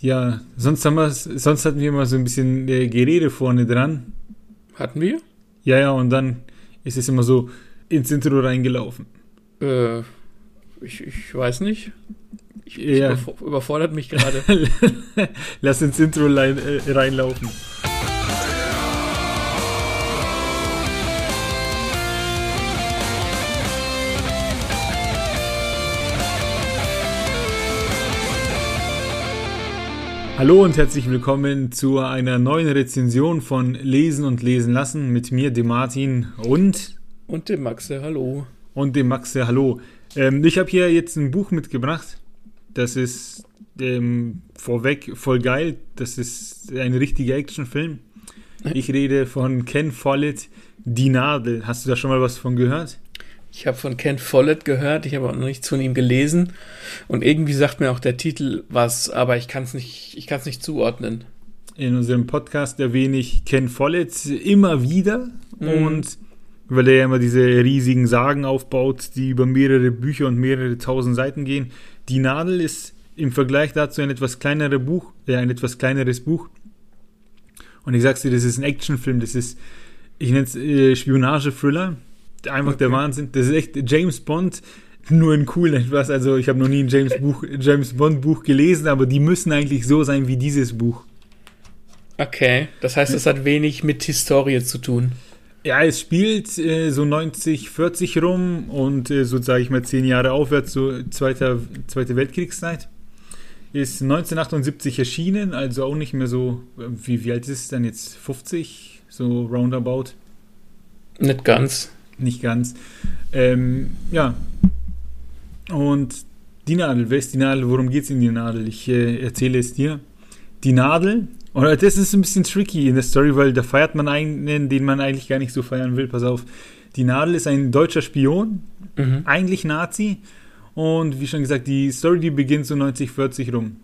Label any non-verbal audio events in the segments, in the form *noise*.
Ja, sonst haben sonst hatten wir immer so ein bisschen äh, Gerede vorne dran. Hatten wir? Ja, ja, und dann ist es immer so ins Intro reingelaufen. Äh, ich, ich weiß nicht. Ich, Ja. ich überf- überfordert mich gerade. *laughs* Lass ins Intro rein, äh, reinlaufen. Hallo und herzlich willkommen zu einer neuen Rezension von Lesen und Lesen lassen mit mir, dem Martin und Und dem Maxe, hallo. und dem Maxe. Hallo. Ähm, ich habe hier jetzt ein Buch mitgebracht. Das ist ähm, vorweg voll geil. Das ist ein richtiger Actionfilm. *laughs* Ich rede von Ken Follett, Die Nadel. Hast du da schon mal was von gehört? Ich habe von Ken Follett gehört, ich habe auch noch nichts von ihm gelesen. Und irgendwie sagt mir auch der Titel was, aber ich kann es nicht, ich nicht zuordnen. In unserem Podcast erwähne ich Ken Follett immer wieder. Mhm. Und weil er ja immer diese riesigen Sagen aufbaut, die über mehrere Bücher und mehrere tausend Seiten gehen. Die Nadel ist im Vergleich dazu ein etwas kleineres Buch, äh, ein etwas kleineres Buch. Und ich sag's dir, das ist ein Actionfilm, das ist, ich nenne es äh, Spionage-Thriller. Einfach der Okay. Wahnsinn. Das ist echt James Bond, nur in cool etwas. Also ich habe noch nie ein James, Buch, James Bond Buch gelesen, aber die müssen eigentlich so sein wie dieses Buch. Okay, das heißt, es hat wenig mit Historie zu tun. Ja, es spielt äh, so 90, 40 rum und äh, so sage ich mal 10 Jahre aufwärts, so zweiter, Zweite Weltkriegszeit. Ist 1978 erschienen, also auch nicht mehr so, wie, wie alt ist es denn jetzt? 50? So roundabout? Nicht ganz. Nicht ganz. Ähm, ja. Und die Nadel, wer ist die Nadel? Worum geht es in die Nadel? Ich äh, erzähle es dir. Die Nadel, oder das ist ein bisschen tricky in der Story, weil da feiert man einen, den man eigentlich gar nicht so feiern will. Pass auf. Die Nadel ist ein deutscher Spion, Mhm. eigentlich Nazi. Und wie schon gesagt, die Story, die beginnt so 90, 40 rum.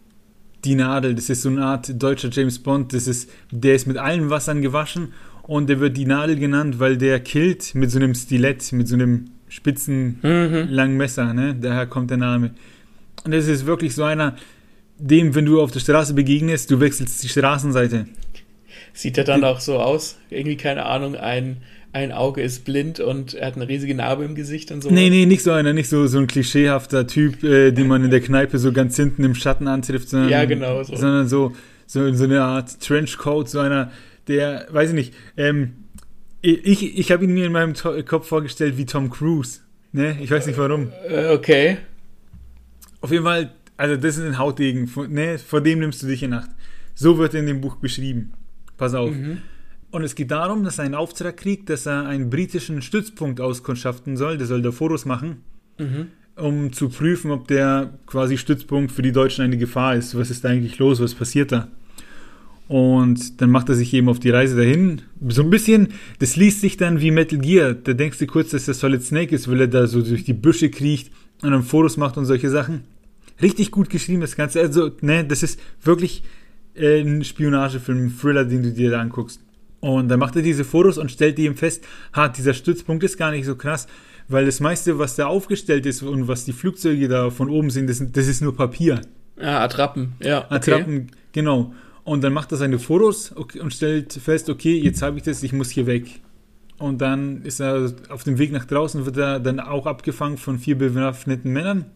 Die Nadel, das ist so eine Art deutscher James Bond. Das ist, der ist mit allen Wassern gewaschen und der wird die Nadel genannt, weil der killt mit so einem Stilett, mit so einem spitzen, Mhm. langen Messer. Ne? Daher kommt der Name. Und das ist wirklich so einer, dem, wenn du auf der Straße begegnest, du wechselst die Straßenseite. Sieht er dann auch so aus? Irgendwie, keine Ahnung, ein, ein Auge ist blind und er hat eine riesige Narbe im Gesicht und so. Nee, nee, nicht so einer, nicht so, so ein klischeehafter Typ, äh, den man in der Kneipe so ganz hinten im Schatten antrifft, sondern, Ja, genau so. sondern so, so, so eine Art Trenchcoat, so einer, der, weiß ich nicht, ähm, ich, ich habe ihn mir in meinem To Kopf vorgestellt wie Tom Cruise. Ne? Ich weiß nicht warum. Äh, okay. Auf jeden Fall, also das ist ein Hautdegen, vor, ne? vor dem nimmst du dich in Acht. So wird er in dem Buch beschrieben. Pass auf. Mhm. Und es geht darum, dass er einen Auftrag kriegt, dass er einen britischen Stützpunkt auskundschaften soll. Der soll da Fotos machen. Mhm. um zu prüfen, ob der quasi Stützpunkt für die Deutschen eine Gefahr ist. Was ist da eigentlich los? Was passiert da? Und dann macht er sich eben auf die Reise dahin. So ein bisschen, das liest sich dann wie Metal Gear. Da denkst du kurz, dass der Solid Snake ist, weil er da so durch die Büsche kriecht und dann Fotos macht und solche Sachen. Richtig gut geschrieben, das Ganze. Also, ne, das ist wirklich äh, ein Spionagefilm, ein Thriller, den du dir da anguckst. Und dann macht er diese Fotos und stellt eben fest, ha, dieser Stützpunkt ist gar nicht so krass, weil das meiste, was da aufgestellt ist und was die Flugzeuge da von oben sind, das, das ist nur Papier. Ah, Attrappen, ja. Okay. Attrappen, genau. Und dann macht er seine Fotos und stellt fest, okay, jetzt habe ich das, ich muss hier weg. Und dann ist er auf dem Weg nach draußen, wird er dann auch abgefangen von vier bewaffneten Männern,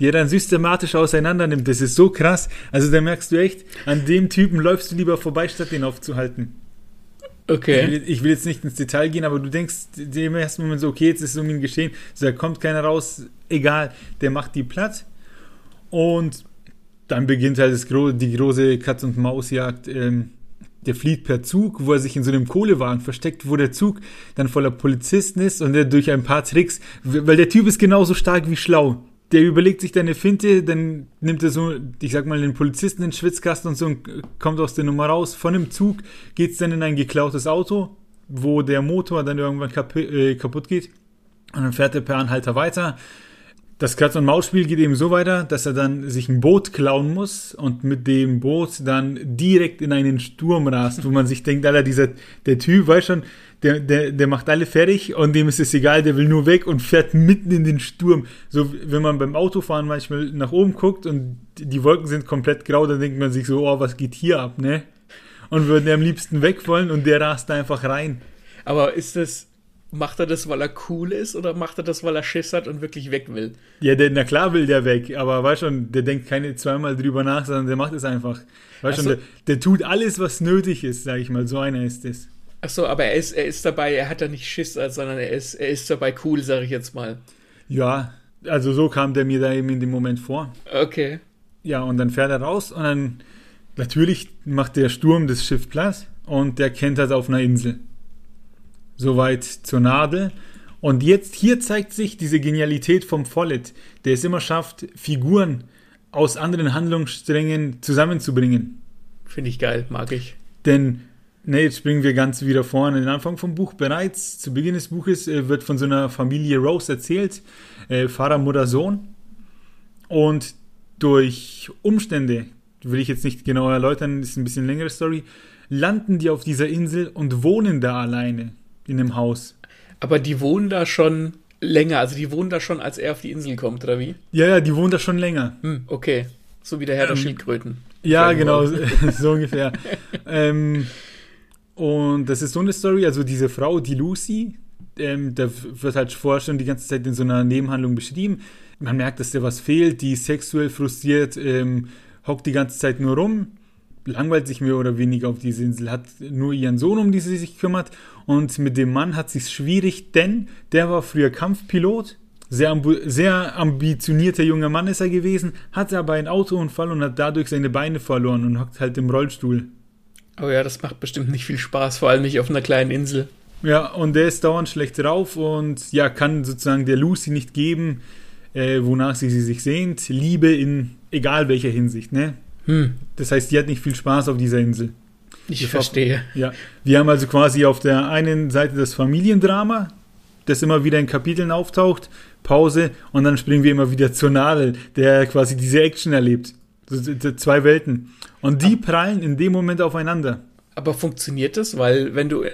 die er dann systematisch auseinander nimmt. Das ist so krass. Also da merkst du echt, an dem Typen läufst du lieber vorbei, statt den aufzuhalten. Ich, Okay. will, ich will jetzt nicht ins Detail gehen, aber du denkst im ersten Moment so, okay, jetzt ist es um ihn geschehen. So, da kommt keiner raus, egal, der macht die platt. Und dann beginnt halt das gro die große Katz-und-Maus-Jagd. Ähm, der flieht per Zug, wo er sich in so einem Kohlewagen versteckt, wo der Zug dann voller Polizisten ist und er durch ein paar Tricks, weil der Typ ist genauso stark wie schlau. Der überlegt sich dann eine Finte, dann nimmt er so, ich sag mal, den Polizisten in den Schwitzkasten und so und kommt aus der Nummer raus. Von dem Zug geht's dann in ein geklautes Auto, wo der Motor dann irgendwann kapu äh, kaputt geht. Und dann fährt er per Anhalter weiter. Das Katz- und Maus-Spiel geht eben so weiter, dass er dann sich ein Boot klauen muss und mit dem Boot dann direkt in einen Sturm rast, wo man sich denkt, Alter, dieser, der Typ, weiß schon, der, der, der macht alle fertig und dem ist es egal, der will nur weg und fährt mitten in den Sturm. So, wenn man beim Autofahren manchmal nach oben guckt und die Wolken sind komplett grau, dann denkt man sich so, oh, was geht hier ab, ne? Und würden am liebsten weg wollen und der rast einfach rein. Aber ist das, Macht er das, weil er cool ist oder macht er das, weil er Schiss hat und wirklich weg will? Ja, der, na klar will der weg, aber weißt schon, der denkt keine zweimal drüber nach, sondern der macht es einfach. Weißt schon, der, der, tut alles, was nötig ist, sag ich mal. So einer ist es. Achso, aber er ist, er ist dabei, er hat da nicht Schiss, sondern er ist, er ist dabei cool, sag ich jetzt mal. Ja, also so kam der mir da eben in dem Moment vor. Okay. Ja, und dann fährt er raus und dann natürlich macht der Sturm das Schiff Platz und der kennt das auf einer Insel. Soweit zur Nadel. Und jetzt hier zeigt sich diese Genialität vom Follett, der es immer schafft, Figuren aus anderen Handlungssträngen zusammenzubringen. Finde ich geil, mag ich. Denn, ne, jetzt springen wir ganz wieder vorne in den Anfang vom Buch. Bereits zu Beginn des Buches äh, wird von so einer Familie Rose erzählt, äh, Vater, Mutter, Sohn. Und durch Umstände, will ich jetzt nicht genau erläutern, ist ein bisschen längere Story, landen die auf dieser Insel und wohnen da alleine in einem Haus. Aber die wohnen da schon länger, also die wohnen da schon, als er auf die Insel kommt, oder wie? Ja, ja, die wohnen da schon länger. Hm, okay. So wie der Herr ähm, der Schildkröten. Ja, genau, *laughs* so ungefähr. *laughs* ähm, und das ist so eine Story, also diese Frau, die Lucy, ähm, da wird halt vorher schon die ganze Zeit in so einer Nebenhandlung beschrieben. Man merkt, dass der was fehlt, die sexuell frustriert, ähm, hockt die ganze Zeit nur rum, langweilt sich mehr oder weniger auf diese Insel, hat nur ihren Sohn, um die sie sich kümmert und mit dem Mann hat sich schwierig, denn der war früher Kampfpilot, sehr, sehr ambitionierter junger Mann ist er gewesen, hatte aber einen Autounfall und hat dadurch seine Beine verloren und hockt halt im Rollstuhl. Oh ja, das macht bestimmt nicht viel Spaß, vor allem nicht auf einer kleinen Insel. Ja, und der ist dauernd schlecht drauf und ja, kann sozusagen der Lucy nicht geben, äh, wonach sie, sie sich sehnt. Liebe in egal welcher Hinsicht, ne? Hm. Das heißt, die hat nicht viel Spaß auf dieser Insel. Ich, ich verstehe. Auch, ja. Wir haben also quasi auf der einen Seite das Familiendrama, das immer wieder in Kapiteln auftaucht, Pause und dann springen wir immer wieder zur Nadel, der quasi diese Action erlebt. Zwei Welten. Und die prallen in dem Moment aufeinander. Aber funktioniert das? Weil wenn du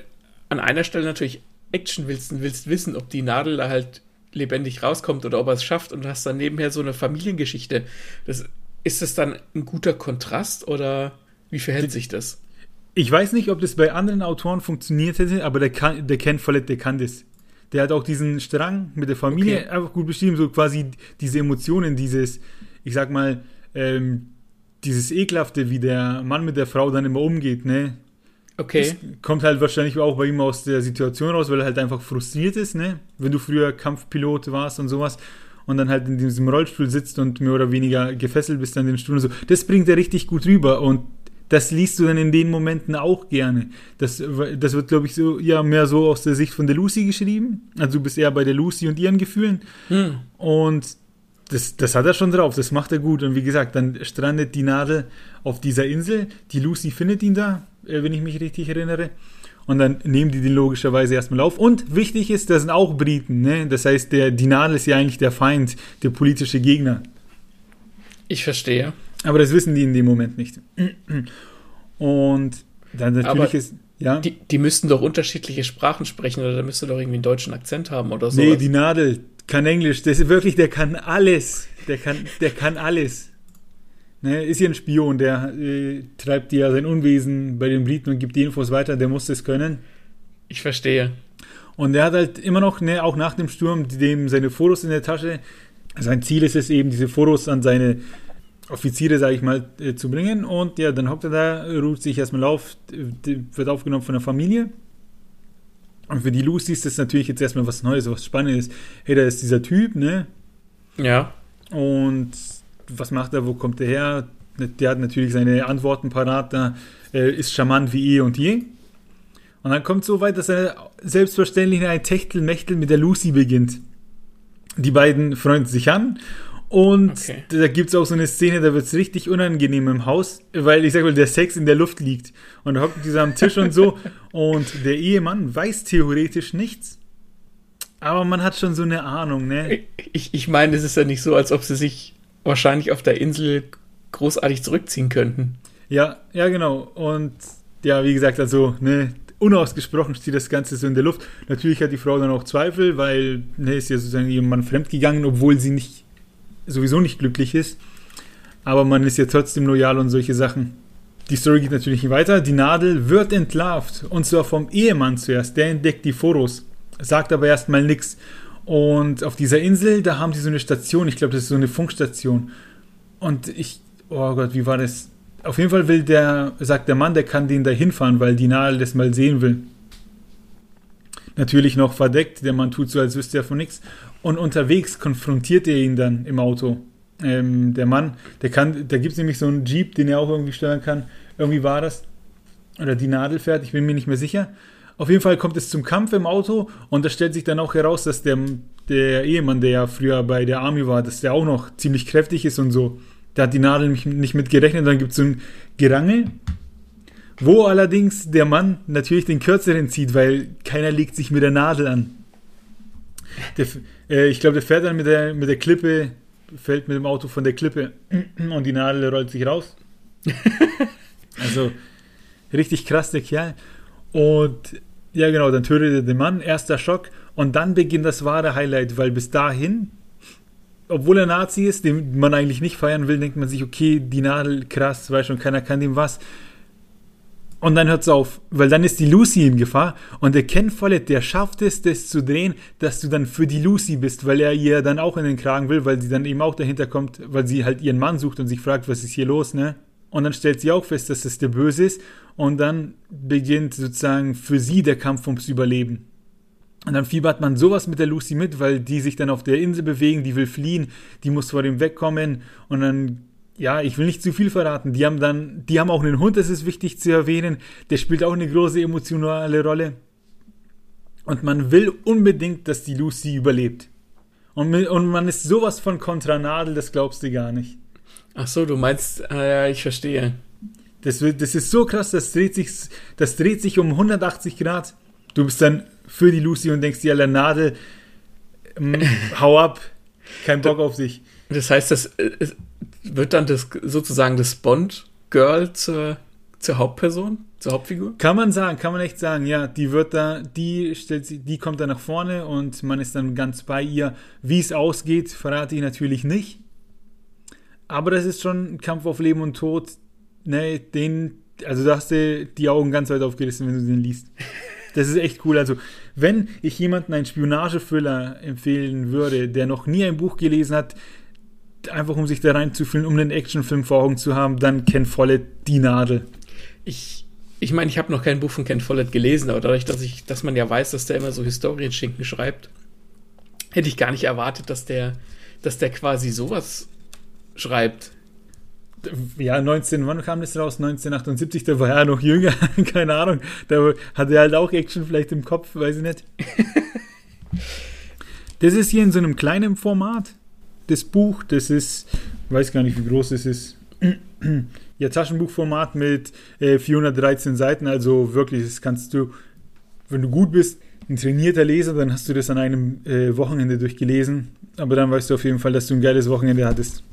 an einer Stelle natürlich Action willst und willst wissen, ob die Nadel da halt lebendig rauskommt oder ob er es schafft und hast dann nebenher so eine Familiengeschichte. Das, ist das dann ein guter Kontrast oder wie verhält sich das? Ich weiß nicht, ob das bei anderen Autoren funktioniert hätte, aber der, kann, der Ken Follett, der kann das. Der hat auch diesen Strang mit der Familie okay. einfach gut beschrieben, so quasi diese Emotionen, dieses, ich sag mal, ähm, dieses Ekelhafte, wie der Mann mit der Frau dann immer umgeht, ne? Okay. Das kommt halt wahrscheinlich auch bei ihm aus der Situation raus, weil er halt einfach frustriert ist, ne? Wenn du früher Kampfpilot warst und sowas und dann halt in diesem Rollstuhl sitzt und mehr oder weniger gefesselt bist an den Stuhl und so. Das bringt er richtig gut rüber und das liest du dann in den Momenten auch gerne. Das, das wird, glaube ich, so ja mehr so aus der Sicht von der Lucy geschrieben. Also du bist eher bei der Lucy und ihren Gefühlen. Hm. Und das, das hat er schon drauf, das macht er gut. Und wie gesagt, dann strandet die Nadel auf dieser Insel. Die Lucy findet ihn da, äh, wenn ich mich richtig erinnere. Und dann nehmen die den logischerweise erstmal auf. Und wichtig ist, das sind auch Briten. Ne? Das heißt, der, die Nadel ist ja eigentlich der Feind, der politische Gegner. Ich verstehe. Aber das wissen die in dem Moment nicht. Und dann natürlich Aber ist. Ja? Die, die müssten doch unterschiedliche Sprachen sprechen oder da müsste doch irgendwie einen deutschen Akzent haben oder so. Nee, die Nadel kann Englisch. Das ist wirklich, der kann alles. Der kann, der kann alles. Ne, ist ja ein Spion, der äh, treibt ja sein Unwesen bei den Briten und gibt die Infos weiter, der muss das können. Ich verstehe. Und er hat halt immer noch, ne, auch nach dem Sturm, dem seine Fotos in der Tasche. Sein Ziel ist es eben, diese Fotos an seine Offiziere, sage ich mal, äh, zu bringen. Und ja, dann hockt er da, ruht sich erstmal auf, wird aufgenommen von der Familie. Und für die Lucy ist das natürlich jetzt erstmal was Neues, was Spannendes. Hey, da ist dieser Typ, ne? Ja. Und was macht er, wo kommt er her? Der hat natürlich seine Antworten parat, da ist charmant wie eh und je. Und dann kommt es so weit, dass er selbstverständlich ein Techtelmechtel mit der Lucy beginnt. Die beiden freunden sich an und okay. da gibt es auch so eine Szene, da wird es richtig unangenehm im Haus, weil ich sag mal, der Sex in der Luft liegt. Und da hockt dieser am Tisch und so. *laughs* Und der Ehemann weiß theoretisch nichts. Aber man hat schon so eine Ahnung, ne? Ich, ich meine, es ist ja nicht so, als ob sie sich wahrscheinlich auf der Insel großartig zurückziehen könnten. Ja, ja, genau. Und ja, wie gesagt, also, ne, unausgesprochen steht das Ganze so in der Luft. Natürlich hat die Frau dann auch Zweifel, weil, ne, ist ja sozusagen ihrem Mann fremdgegangen, obwohl sie nicht, sowieso nicht glücklich ist. Aber man ist ja trotzdem loyal und solche Sachen. Die Story geht natürlich weiter. Die Nadel wird entlarvt. Und zwar vom Ehemann zuerst. Der entdeckt die Fotos. Sagt aber erstmal nichts. Und auf dieser Insel, da haben sie so eine Station. Ich glaube, das ist so eine Funkstation. Und ich, oh Gott, wie war das? Auf jeden Fall will der, sagt der Mann, der kann den da hinfahren, weil die Nadel das mal sehen will. Natürlich noch verdeckt. Der Mann tut so, als wüsste er von nichts. Und unterwegs konfrontiert er ihn dann im Auto ähm, der Mann, der kann, da gibt es nämlich so einen Jeep, den er auch irgendwie steuern kann. Irgendwie war das. Oder die Nadel fährt, ich bin mir nicht mehr sicher. Auf jeden Fall kommt es zum Kampf im Auto und da stellt sich dann auch heraus, dass der, der Ehemann, der ja früher bei der Army war, dass der auch noch ziemlich kräftig ist und so. Da hat die Nadel nicht, nicht mit gerechnet. Dann gibt es so ein Gerangel, wo allerdings der Mann natürlich den kürzeren zieht, weil keiner legt sich mit der Nadel an. Der, äh, ich glaube, der fährt dann mit der, mit der Klippe fällt mit dem Auto von der Klippe *clears throat* und die Nadel rollt sich raus. *laughs* also richtig krass, der Kerl. Und ja, genau, dann tötet er den Mann, erster Schock. Und dann beginnt das wahre Highlight, weil bis dahin, obwohl er Nazi ist, den man eigentlich nicht feiern will, denkt man sich, okay, die Nadel, krass, weiß schon, keiner kann dem was. Und dann hört es auf, weil dann ist die Lucy in Gefahr und der Ken Follett, der schafft es, das zu drehen, dass du dann für die Lucy bist, weil er ihr dann auch in den Kragen will, weil sie dann eben auch dahinter kommt, weil sie halt ihren Mann sucht und sich fragt, was ist hier los, ne? Und dann stellt sie auch fest, dass es der Böse ist und dann beginnt sozusagen für sie der Kampf ums Überleben. Und dann fiebert man sowas mit der Lucy mit, weil die sich dann auf der Insel bewegen, die will fliehen, die muss vor dem wegkommen und dann ja, ich will nicht zu viel verraten. Die haben dann, die haben auch einen Hund, das ist wichtig zu erwähnen. Der spielt auch eine große emotionale Rolle. Und man will unbedingt, dass die Lucy überlebt. Und, und man ist sowas von Kontranadel, das glaubst du gar nicht. Ach so, du meinst, ja, ich verstehe. Das, das ist so krass, das dreht sich, das dreht sich um 180 Grad. Du bist dann für die Lucy und denkst dir, aller Nadel, ähm, *laughs* hau ab, kein Bock auf sich. Das heißt, das, äh, wird dann das sozusagen das Bond-Girl zur, zur Hauptperson, zur Hauptfigur? Kann man sagen, kann man echt sagen, ja. Die wird da, die stellt sie, die kommt da nach vorne und man ist dann ganz bei ihr. Wie es ausgeht, verrate ich natürlich nicht. Aber das ist schon ein Kampf auf Leben und Tod. Ne, den, also da hast du die Augen ganz weit aufgerissen, wenn du den liest. Das ist echt cool. Also, wenn ich jemanden einen Spionagefüller empfehlen würde, der noch nie ein Buch gelesen hat, einfach um sich da reinzufühlen, um einen Actionfilm vor Augen zu haben, dann Ken Follett die Nadel. Ich, ich meine, ich habe noch kein Buch von Ken Follett gelesen, aber dadurch, dass ich, dass man ja weiß, dass der immer so Historienschinken schreibt, hätte ich gar nicht erwartet, dass der, dass der quasi sowas schreibt. Ja, 19, wann kam das raus? 1978, da war er noch jünger, *laughs* keine Ahnung. Da hatte er halt auch Action vielleicht im Kopf, weiß ich nicht. das ist hier in so einem kleinen Format das Buch. Das ist, weiß gar nicht, wie groß es ist. *clears throat* ja, Taschenbuchformat mit äh, 413 Seiten. Also wirklich, das kannst du, wenn du gut bist, ein trainierter Leser, dann hast du das an einem äh, Wochenende durchgelesen. Aber dann weißt du auf jeden Fall, dass du ein geiles Wochenende hattest.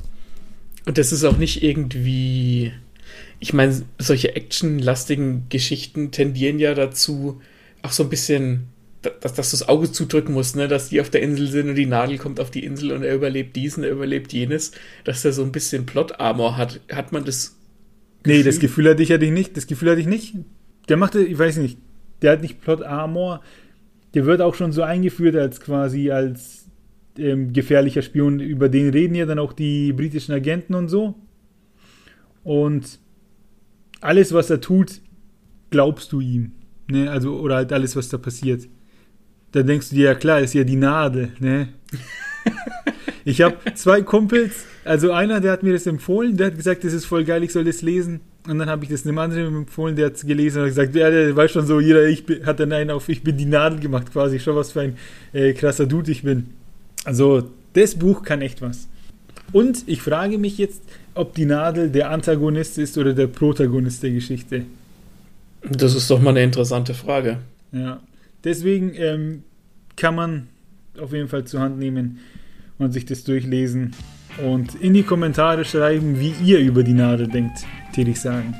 Und das ist auch nicht irgendwie. Ich meine, solche actionlastigen Geschichten tendieren ja dazu, auch so ein bisschen dass, dass du das Auge zudrücken musst, ne? dass die auf der Insel sind und die Nadel kommt auf die Insel und er überlebt diesen, er überlebt jenes, dass er so ein bisschen Plot-Armor hat. Hat man das Gefühl? Nee, das Gefühl hatte ich ja nicht. Das Gefühl hatte ich nicht. Der machte, ich weiß nicht, der hat nicht Plot-Armor. Der wird auch schon so eingeführt als quasi als ähm, gefährlicher Spion. Über den reden ja dann auch die britischen Agenten und so. Und alles, was er tut, glaubst du ihm. Ne? Also, oder halt alles, was da passiert dann denkst du dir, ja klar, ist ja die Nadel, ne? *laughs* ich habe zwei Kumpels, also einer, der hat mir das empfohlen, der hat gesagt, das ist voll geil, ich soll das lesen. Und dann habe ich das einem anderen empfohlen, der hat es gelesen und hat gesagt, ja, der weiß schon so, jeder ich bin, hat dann einen auf, ich bin die Nadel gemacht quasi, schon was für ein äh, krasser Dude ich bin. Also, das Buch kann echt was. Und ich frage mich jetzt, ob die Nadel der Antagonist ist oder der Protagonist der Geschichte. Das ist doch mal eine interessante Frage. Ja. Deswegen ähm, kann man auf jeden Fall zur Hand nehmen und sich das durchlesen und in die Kommentare schreiben, wie ihr über die Nadel denkt, tätig sagen.